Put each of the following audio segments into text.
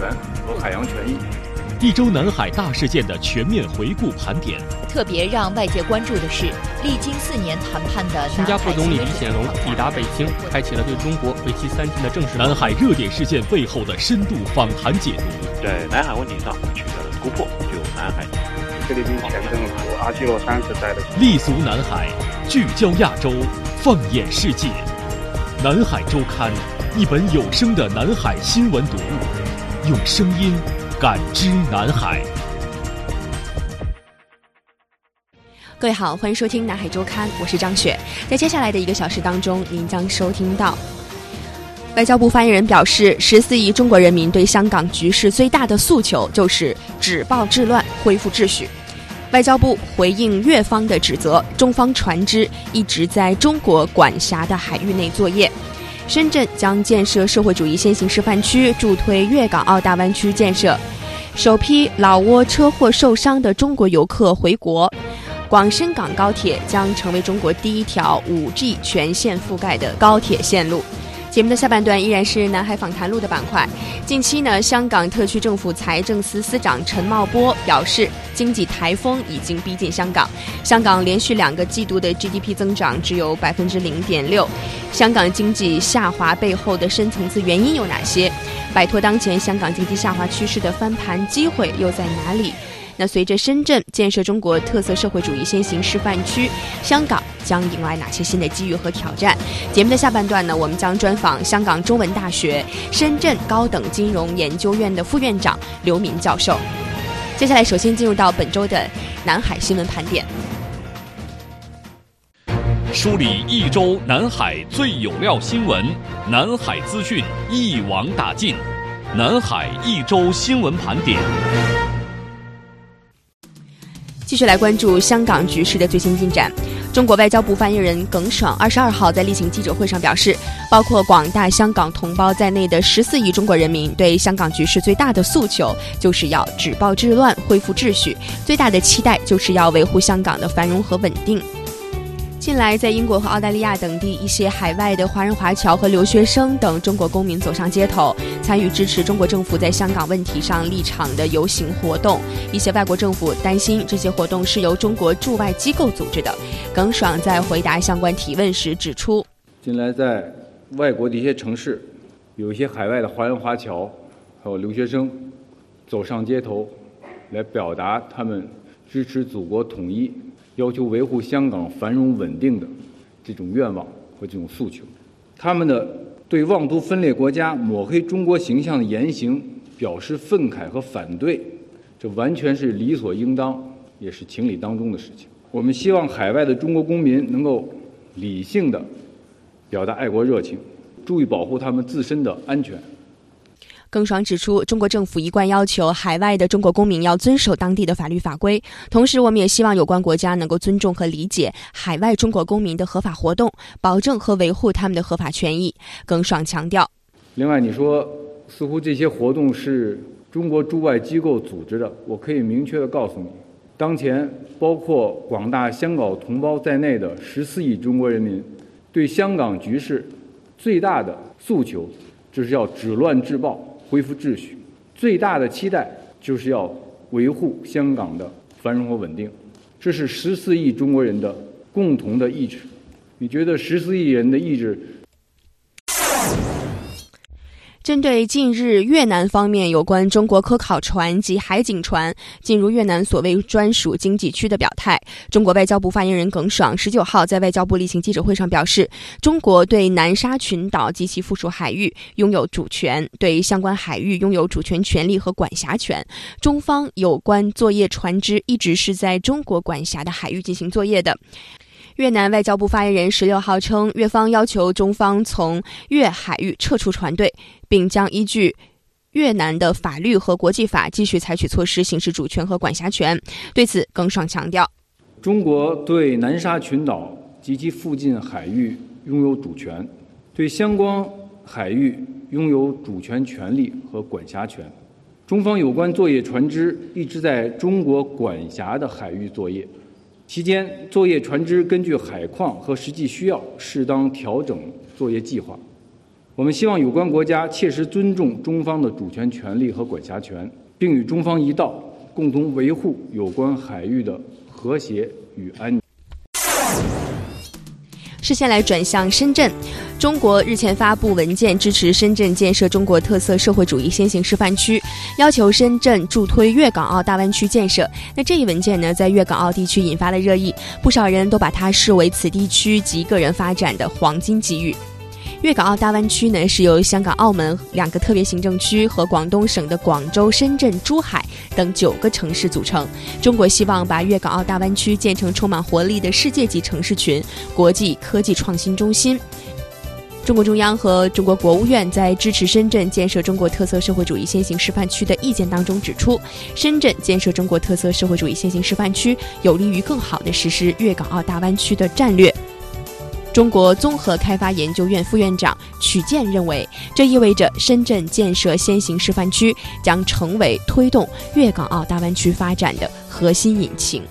权和海洋权益。一周南海大事件的全面回顾盘点。特别让外界关注的是，历经四年谈判的新加坡总理李显龙抵达北京，开启了对中国为期三天的正式。南海热点事件背后的深度访谈解读。在南海问题上取得了突破，就南海。菲律宾前政府阿基诺三世代的。立足南海，聚焦亚洲，放眼世界。南海周刊。一本有声的南海新闻读物，用声音感知南海。各位好，欢迎收听南海周刊，我是张雪。在接下来的一个小时当中，您将收听到外交部发言人表示，十四亿中国人民对香港局势最大的诉求就是止暴制乱，恢复秩序。外交部回应越方的指责，中方船只一直在中国管辖的海域内作业。深圳将建设社会主义先行示范区，助推粤港澳大湾区建设。首批老挝车祸受伤的中国游客回国。广深港高铁将成为中国第一条 5G 全线覆盖的高铁线路。节目的下半段依然是南海访谈录的板块。近期呢，香港特区政府财政司司长陈茂波表示，经济台风已经逼近香港。香港连续两个季度的 GDP 增长只有百分之零点六。香港经济下滑背后的深层次原因有哪些？摆脱当前香港经济下滑趋势的翻盘机会又在哪里？那随着深圳建设中国特色社会主义先行示范区，香港将迎来哪些新的机遇和挑战？节目的下半段呢，我们将专访香港中文大学深圳高等金融研究院的副院长刘明教授。接下来，首先进入到本周的南海新闻盘点，梳理一周南海最有料新闻，南海资讯一网打尽，南海一周新闻盘点。继续来关注香港局势的最新进展。中国外交部发言人耿爽二十二号在例行记者会上表示，包括广大香港同胞在内的十四亿中国人民对香港局势最大的诉求，就是要止暴制乱、恢复秩序；最大的期待就是要维护香港的繁荣和稳定。近来，在英国和澳大利亚等地，一些海外的华人华侨和留学生等中国公民走上街头，参与支持中国政府在香港问题上立场的游行活动。一些外国政府担心这些活动是由中国驻外机构组织的。耿爽在回答相关提问时指出，近来在外国的一些城市，有一些海外的华人华侨还有留学生走上街头，来表达他们支持祖国统一。要求维护香港繁荣稳定的这种愿望和这种诉求，他们的对妄图分裂国家、抹黑中国形象的言行表示愤慨和反对，这完全是理所应当，也是情理当中的事情。我们希望海外的中国公民能够理性的表达爱国热情，注意保护他们自身的安全。耿爽指出，中国政府一贯要求海外的中国公民要遵守当地的法律法规，同时我们也希望有关国家能够尊重和理解海外中国公民的合法活动，保证和维护他们的合法权益。耿爽强调，另外，你说似乎这些活动是中国驻外机构组织的，我可以明确的告诉你，当前包括广大香港同胞在内的十四亿中国人民对香港局势最大的诉求，就是要止乱治暴。恢复秩序，最大的期待就是要维护香港的繁荣和稳定，这是十四亿中国人的共同的意志。你觉得十四亿人的意志？针对近日越南方面有关中国科考船及海警船进入越南所谓专属经济区的表态，中国外交部发言人耿爽十九号在外交部例行记者会上表示，中国对南沙群岛及其附属海域拥有主权，对相关海域拥有主权权利和管辖权。中方有关作业船只一直是在中国管辖的海域进行作业的。越南外交部发言人十六号称，越方要求中方从越海域撤出船队，并将依据越南的法律和国际法继续采取措施行使主权和管辖权。对此，耿爽强调，中国对南沙群岛及其附近海域拥有主权，对相关海域拥有主权权利和管辖权。中方有关作业船只一直在中国管辖的海域作业，期间作业船只根据海况和实际需要适当调整作业计划。我们希望有关国家切实尊重中方的主权权利和管辖权，并与中方一道，共同维护有关海域的和谐与安宁。视线来转向深圳，中国日前发布文件支持深圳建设中国特色社会主义先行示范区，要求深圳助推粤港澳大湾区建设。那这一文件呢，在粤港澳地区引发了热议，不少人都把它视为此地区及个人发展的黄金机遇。粤港澳大湾区呢，是由香港、澳门两个特别行政区和广东省的广州、深圳、珠海等九个城市组成。中国希望把粤港澳大湾区建成充满活力的世界级城市群、国际科技创新中心。中国中央和中国国务院在支持深圳建设中国特色社会主义先行示范区的意见当中指出，深圳建设中国特色社会主义先行示范区，有利于更好地实施粤港澳大湾区的战略。中国综合开发研究院副院长曲健认为，这意味着深圳建设先行示范区将成为推动粤港澳大湾区发展的核心引擎。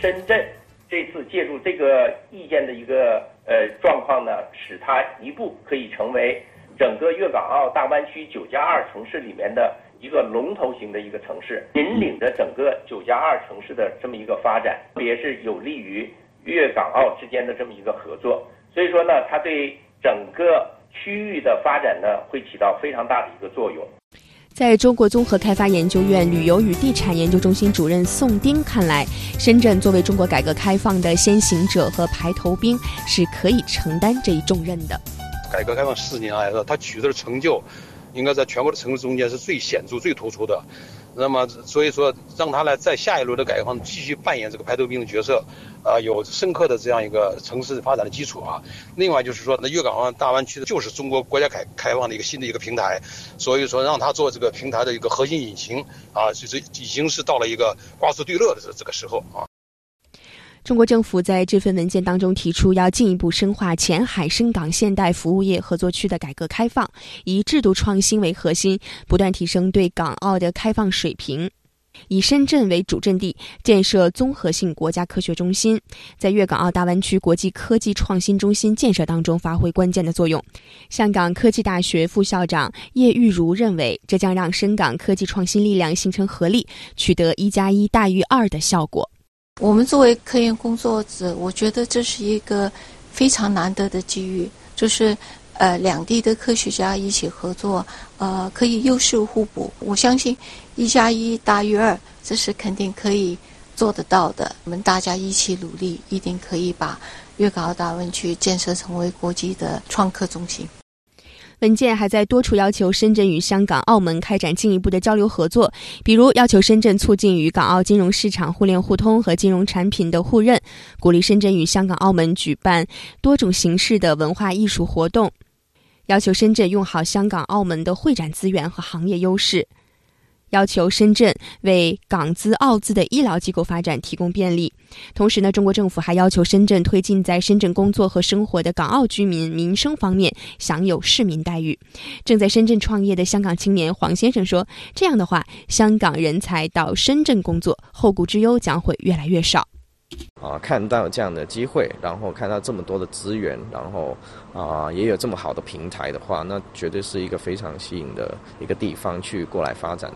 深圳这次借助这个意见的一个呃状况呢，使它一步可以成为整个粤港澳大湾区九加二城市里面的一个龙头型的一个城市，引领着整个九加二城市的这么一个发展，特别是有利于粤港澳之间的这么一个合作。所以说呢，它对整个区域的发展呢，会起到非常大的一个作用。在中国综合开发研究院旅游与地产研究中心主任宋丁看来，深圳作为中国改革开放的先行者和排头兵，是可以承担这一重任的。改革开放四年来，说它取得的成就，应该在全国的城市中间是最显著、最突出的。那么，所以说让他呢在下一轮的改革方继续扮演这个排头兵的角色，啊，有深刻的这样一个城市发展的基础啊。另外就是说，那粤港澳大湾区的就是中国国家改开放的一个新的一个平台，所以说让他做这个平台的一个核心引擎啊，就是已经是到了一个瓜熟蒂落的这这个时候啊。中国政府在这份文件当中提出，要进一步深化前海深港现代服务业合作区的改革开放，以制度创新为核心，不断提升对港澳的开放水平。以深圳为主阵地，建设综合性国家科学中心，在粤港澳大湾区国际科技创新中心建设当中发挥关键的作用。香港科技大学副校长叶玉如认为，这将让深港科技创新力量形成合力，取得一加一大于二的效果。我们作为科研工作者，我觉得这是一个非常难得的机遇，就是呃两地的科学家一起合作，呃可以优势互补。我相信一加一大于二，这是肯定可以做得到的。我们大家一起努力，一定可以把粤港澳大湾区建设成为国际的创客中心。文件还在多处要求深圳与香港、澳门开展进一步的交流合作，比如要求深圳促进与港澳金融市场互联互通和金融产品的互认，鼓励深圳与香港、澳门举办多种形式的文化艺术活动，要求深圳用好香港、澳门的会展资源和行业优势。要求深圳为港资、澳资的医疗机构发展提供便利。同时呢，中国政府还要求深圳推进在深圳工作和生活的港澳居民民生方面享有市民待遇。正在深圳创业的香港青年黄先生说：“这样的话，香港人才到深圳工作，后顾之忧将会越来越少。”啊，看到这样的机会，然后看到这么多的资源，然后啊，也有这么好的平台的话，那绝对是一个非常吸引的一个地方去过来发展。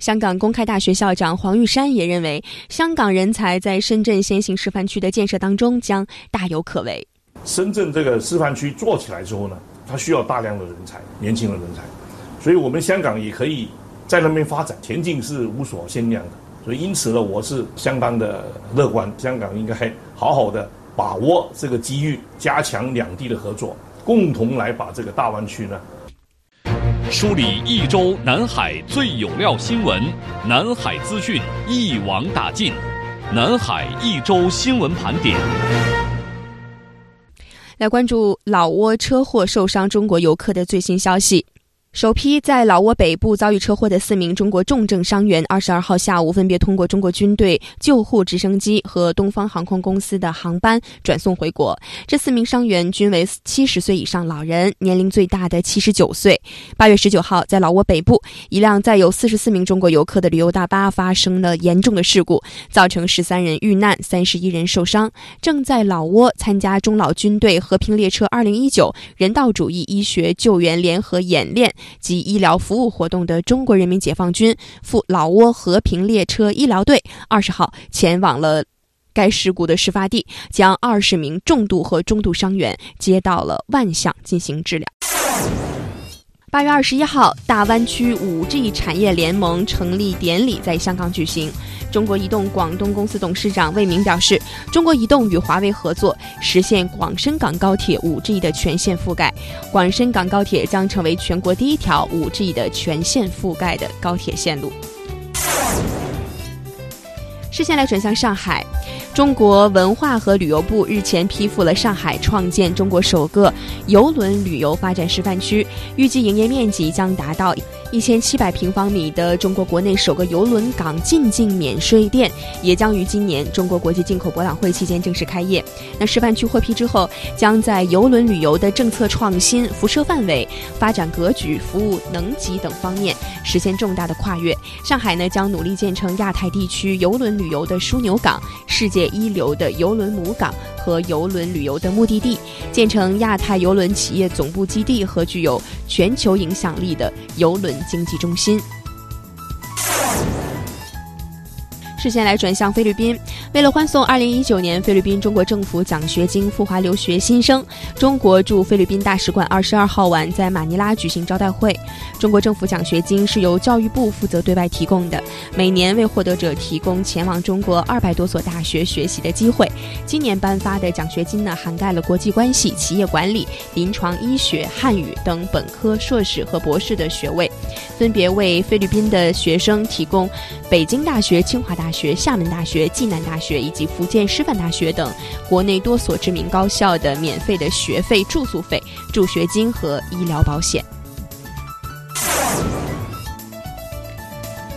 香港公开大学校长黄玉山也认为，香港人才在深圳先行示范区的建设当中将大有可为。深圳这个示范区做起来之后呢，它需要大量的人才，年轻的人才，所以我们香港也可以在那边发展，前景是无所限量的。所以因此呢，我是相当的乐观，香港应该好好的把握这个机遇，加强两地的合作，共同来把这个大湾区呢。梳理一周南海最有料新闻，南海资讯一网打尽，南海一周新闻盘点。来关注老挝车祸受伤中国游客的最新消息。首批在老挝北部遭遇车祸的四名中国重症伤员，二十二号下午分别通过中国军队救护直升机和东方航空公司的航班转送回国。这四名伤员均为七十岁以上老人，年龄最大的七十九岁。八月十九号，在老挝北部，一辆载有四十四名中国游客的旅游大巴发生了严重的事故，造成十三人遇难，三十一人受伤。正在老挝参加中老军队和平列车二零一九人道主义医学救援联合演练。及医疗服务活动的中国人民解放军赴老挝和平列车医疗队二十号前往了该事故的事发地，将二十名重度和中度伤员接到了万象进行治疗。八月二十一号，大湾区五 G 产业联盟成立典礼在香港举行。中国移动广东公司董事长魏明表示，中国移动与华为合作，实现广深港高铁 5G 的全线覆盖。广深港高铁将成为全国第一条 5G 的全线覆盖的高铁线路。视线来转向上海。中国文化和旅游部日前批复了上海创建中国首个邮轮旅游发展示范区，预计营业面积将达到一千七百平方米的中国国内首个邮轮港进境免税店，也将于今年中国国际进口博览会期间正式开业。那示范区获批之后，将在邮轮旅游的政策创新、辐射范围、发展格局、服务能级等方面实现重大的跨越。上海呢，将努力建成亚太地区邮轮旅游的枢纽港，世界。一流的邮轮母港和邮轮旅游的目的地，建成亚太邮轮企业总部基地和具有全球影响力的邮轮经济中心。视线来转向菲律宾，为了欢送2019年菲律宾中国政府奖学金赴华留学新生，中国驻菲律宾大使馆22号晚在马尼拉举行招待会。中国政府奖学金是由教育部负责对外提供的，每年为获得者提供前往中国二百多所大学学习的机会。今年颁发的奖学金呢，涵盖了国际关系、企业管理、临床医学、汉语等本科、硕士和博士的学位，分别为菲律宾的学生提供北京大学、清华大。学、厦门大学、暨南大学以及福建师范大学等国内多所知名高校的免费的学费、住宿费、助学金和医疗保险。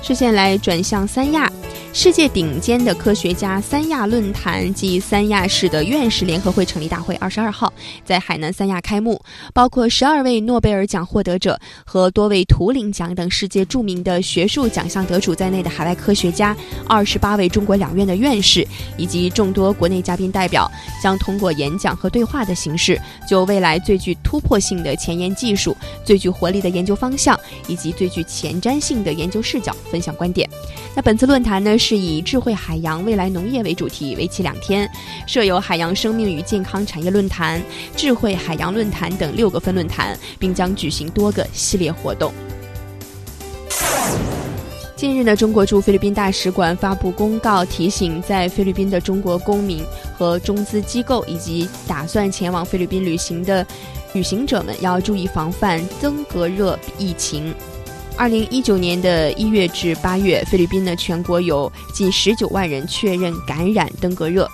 视线来转向三亚。世界顶尖的科学家三亚论坛暨三亚市的院士联合会成立大会，二十二号在海南三亚开幕。包括十二位诺贝尔奖获得者和多位图灵奖等世界著名的学术奖项得主在内的海外科学家，二十八位中国两院的院士以及众多国内嘉宾代表，将通过演讲和对话的形式，就未来最具突破性的前沿技术、最具活力的研究方向以及最具前瞻性的研究视角分享观点。那本次论坛呢？是以智慧海洋、未来农业为主题，为期两天，设有海洋生命与健康产业论坛、智慧海洋论坛等六个分论坛，并将举行多个系列活动。近日呢，中国驻菲律宾大使馆发布公告，提醒在菲律宾的中国公民和中资机构以及打算前往菲律宾旅行的旅行者们，要注意防范登革热疫情。二零一九年的一月至八月，菲律宾呢全国有近十九万人确认感染登革热，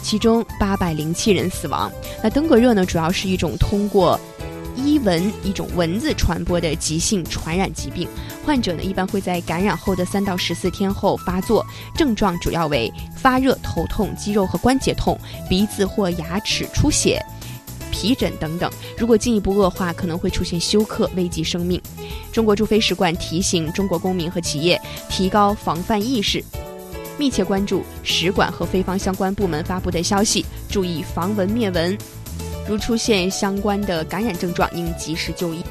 其中八百零七人死亡。那登革热呢，主要是一种通过伊蚊一种蚊子传播的急性传染疾病，患者呢一般会在感染后的三到十四天后发作，症状主要为发热、头痛、肌肉和关节痛、鼻子或牙齿出血。皮疹等等，如果进一步恶化，可能会出现休克，危及生命。中国驻菲使馆提醒中国公民和企业提高防范意识，密切关注使馆和菲方相关部门发布的消息，注意防蚊灭蚊。如出现相关的感染症状，应及时就医。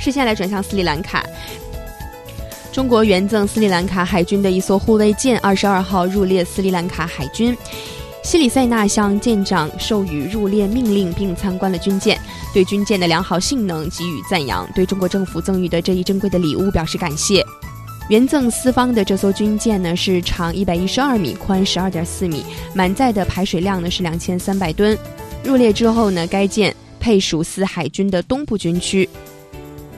视线来转向斯里兰卡，中国援赠斯里兰卡海军的一艘护卫舰，二十二号入列斯里兰卡海军。西里塞纳向舰长授予入列命令，并参观了军舰，对军舰的良好性能给予赞扬，对中国政府赠予的这一珍贵的礼物表示感谢。原赠四方的这艘军舰呢，是长一百一十二米，宽十二点四米，满载的排水量呢是两千三百吨。入列之后呢，该舰配属四海军的东部军区，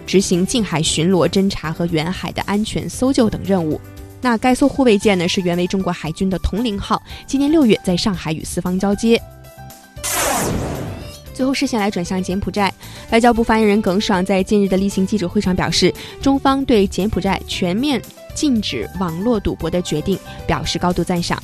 执行近海巡逻、侦察和远海的安全搜救等任务。那该艘护卫舰呢，是原为中国海军的铜陵号，今年六月在上海与四方交接。最后视线来转向柬埔寨，外交部发言人耿爽在近日的例行记者会上表示，中方对柬埔寨全面禁止网络赌博的决定表示高度赞赏。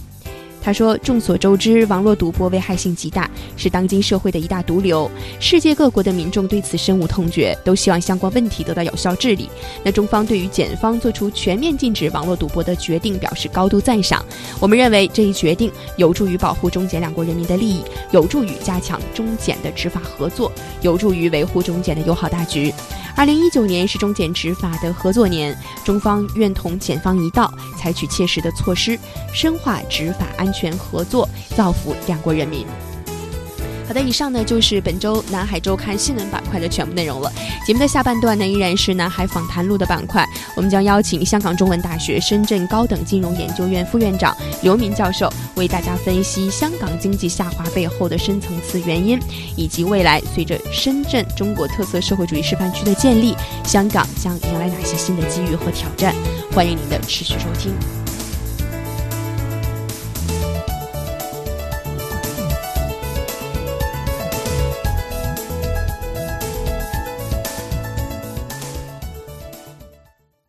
他说：“众所周知，网络赌博危害性极大，是当今社会的一大毒瘤。世界各国的民众对此深恶痛绝，都希望相关问题得到有效治理。那中方对于检方做出全面禁止网络赌博的决定表示高度赞赏。我们认为这一决定有助于保护中柬两国人民的利益，有助于加强中柬的执法合作，有助于维护中柬的友好大局。”二零一九年是中检执法的合作年，中方愿同检方一道，采取切实的措施，深化执法安全合作，造福两国人民。好的，以上呢就是本周南海周刊新闻板块的全部内容了。节目的下半段呢依然是南海访谈录的板块，我们将邀请香港中文大学深圳高等金融研究院副院长刘明教授为大家分析香港经济下滑背后的深层次原因，以及未来随着深圳中国特色社会主义示范区的建立，香港将迎来哪些新的机遇和挑战。欢迎您的持续收听。